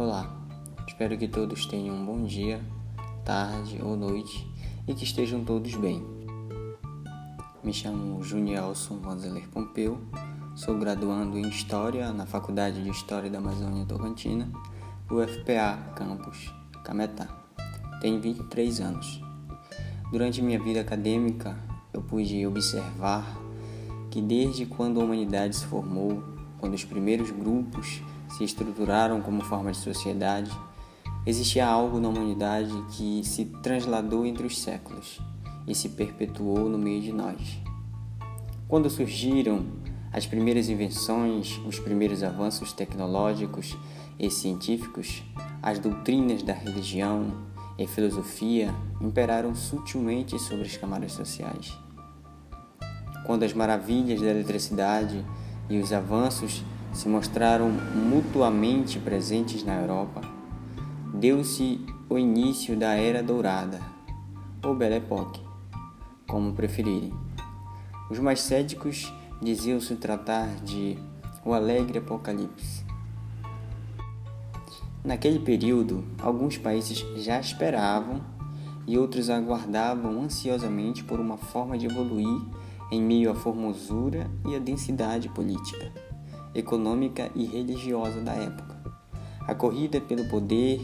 Olá, espero que todos tenham um bom dia, tarde ou noite e que estejam todos bem. Me chamo Junielson Vanzeler Pompeu, sou graduando em História na Faculdade de História da Amazônia Tocantina, UFPA, campus Cametá. Tenho 23 anos. Durante minha vida acadêmica, eu pude observar que desde quando a humanidade se formou, quando os primeiros grupos se estruturaram como forma de sociedade, existia algo na humanidade que se transladou entre os séculos e se perpetuou no meio de nós. Quando surgiram as primeiras invenções, os primeiros avanços tecnológicos e científicos, as doutrinas da religião e filosofia imperaram sutilmente sobre as camadas sociais quando as maravilhas da eletricidade e os avanços se mostraram mutuamente presentes na Europa, deu-se o início da Era Dourada, ou Belle Époque, como preferirem. Os mais céticos diziam se tratar de o Alegre Apocalipse. Naquele período, alguns países já esperavam e outros aguardavam ansiosamente por uma forma de evoluir em meio à formosura e à densidade política, econômica e religiosa da época. A corrida pelo poder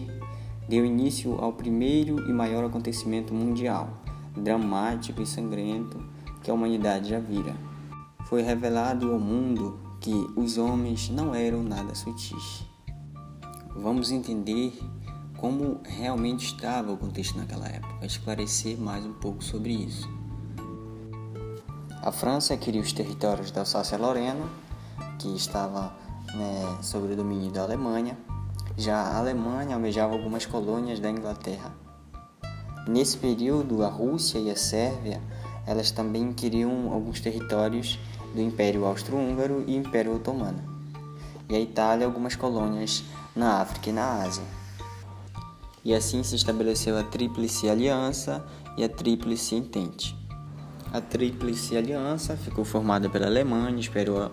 deu início ao primeiro e maior acontecimento mundial, dramático e sangrento que a humanidade já vira. Foi revelado ao mundo que os homens não eram nada sutis. Vamos entender como realmente estava o contexto naquela época, esclarecer mais um pouco sobre isso. A França queria os territórios da Alsácia-Lorena, que estava né, o domínio da Alemanha. Já a Alemanha almejava algumas colônias da Inglaterra. Nesse período, a Rússia e a Sérvia, elas também queriam alguns territórios do Império Austro-Húngaro e Império Otomano. E a Itália algumas colônias na África e na Ásia. E assim se estabeleceu a Tríplice Aliança e a Tríplice Entente. A Tríplice Aliança ficou formada pela Alemanha,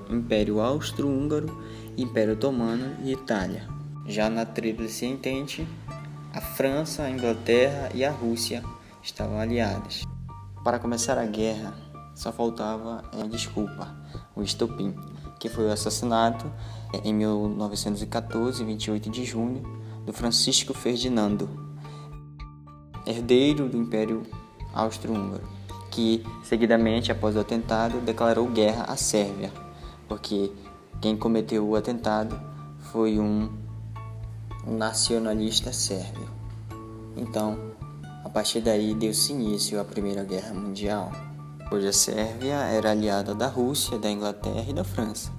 Império Austro-Húngaro, Império Otomano e Itália. Já na Tríplice Entente, a França, a Inglaterra e a Rússia estavam aliadas. Para começar a guerra, só faltava a desculpa, o estopim, que foi o assassinato em 1914, 28 de junho, do Francisco Ferdinando, herdeiro do Império Austro-Húngaro que, seguidamente após o atentado, declarou guerra à Sérvia, porque quem cometeu o atentado foi um nacionalista sérvio. Então, a partir daí deu-se início à Primeira Guerra Mundial. Hoje a Sérvia era aliada da Rússia, da Inglaterra e da França.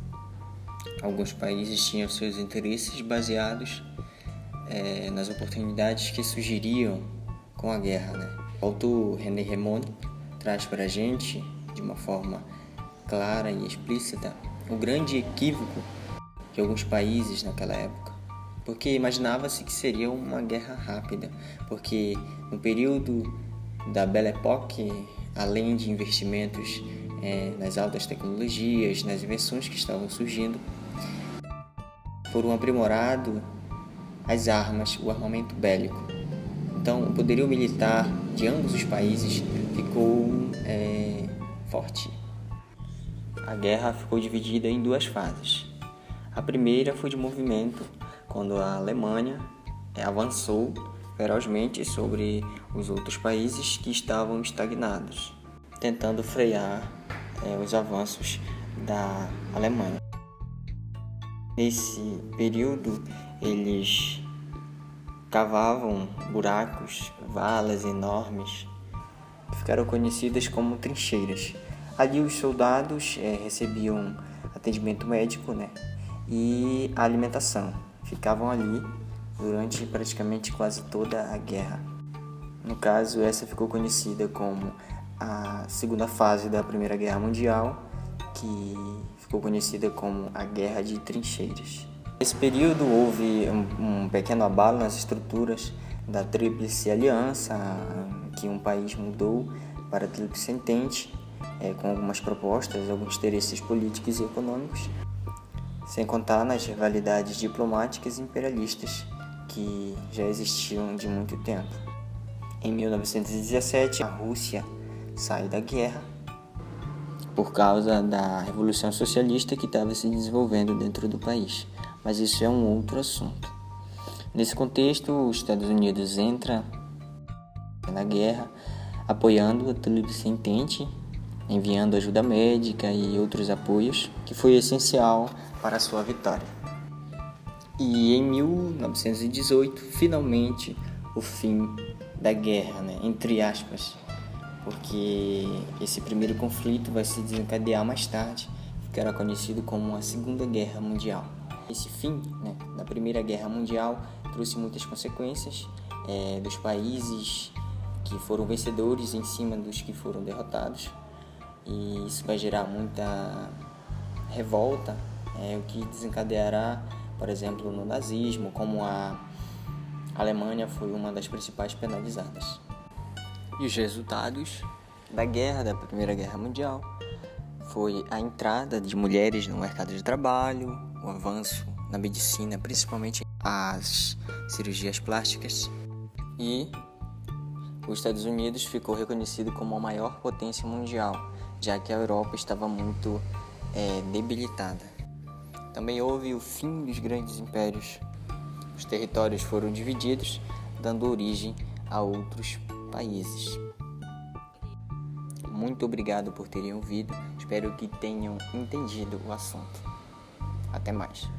Alguns países tinham seus interesses baseados é, nas oportunidades que surgiriam com a guerra. Né? O autor René Remond traz para a gente, de uma forma clara e explícita, o grande equívoco de alguns países naquela época. Porque imaginava-se que seria uma guerra rápida, porque no período da Belle Époque, além de investimentos é, nas altas tecnologias, nas invenções que estavam surgindo, foram aprimorado as armas, o armamento bélico. Então, o poderio militar de ambos os países ficou é, forte. A guerra ficou dividida em duas fases. A primeira foi de movimento, quando a Alemanha avançou ferozmente sobre os outros países que estavam estagnados, tentando frear é, os avanços da Alemanha. Nesse período, eles cavavam buracos, valas enormes ficaram conhecidas como trincheiras. Ali os soldados é, recebiam atendimento médico né, e alimentação. Ficavam ali durante praticamente quase toda a guerra. No caso, essa ficou conhecida como a segunda fase da Primeira Guerra Mundial, que ficou conhecida como a Guerra de Trincheiras. Nesse período houve um, um pequeno abalo nas estruturas da Tríplice Aliança, que um país mudou para a Tríplice Entente, é, com algumas propostas, alguns interesses políticos e econômicos, sem contar nas rivalidades diplomáticas e imperialistas que já existiam de muito tempo. Em 1917, a Rússia sai da guerra por causa da Revolução Socialista que estava se desenvolvendo dentro do país. Mas isso é um outro assunto. Nesse contexto, os Estados Unidos entra na guerra, apoiando a Túlio Sentente, enviando ajuda médica e outros apoios, que foi essencial para a sua vitória. E em 1918, finalmente, o fim da guerra, né? entre aspas, porque esse primeiro conflito vai se desencadear mais tarde, ficará conhecido como a Segunda Guerra Mundial. Esse fim né, da Primeira Guerra Mundial trouxe muitas consequências é, dos países que foram vencedores em cima dos que foram derrotados e isso vai gerar muita revolta, é, o que desencadeará, por exemplo, no nazismo, como a Alemanha foi uma das principais penalizadas. E os resultados da guerra, da Primeira Guerra Mundial, foi a entrada de mulheres no mercado de trabalho, o avanço na medicina, principalmente as cirurgias plásticas, e os Estados Unidos ficou reconhecido como a maior potência mundial, já que a Europa estava muito é, debilitada. Também houve o fim dos grandes impérios. Os territórios foram divididos, dando origem a outros países. Muito obrigado por terem ouvido. Espero que tenham entendido o assunto. Até mais.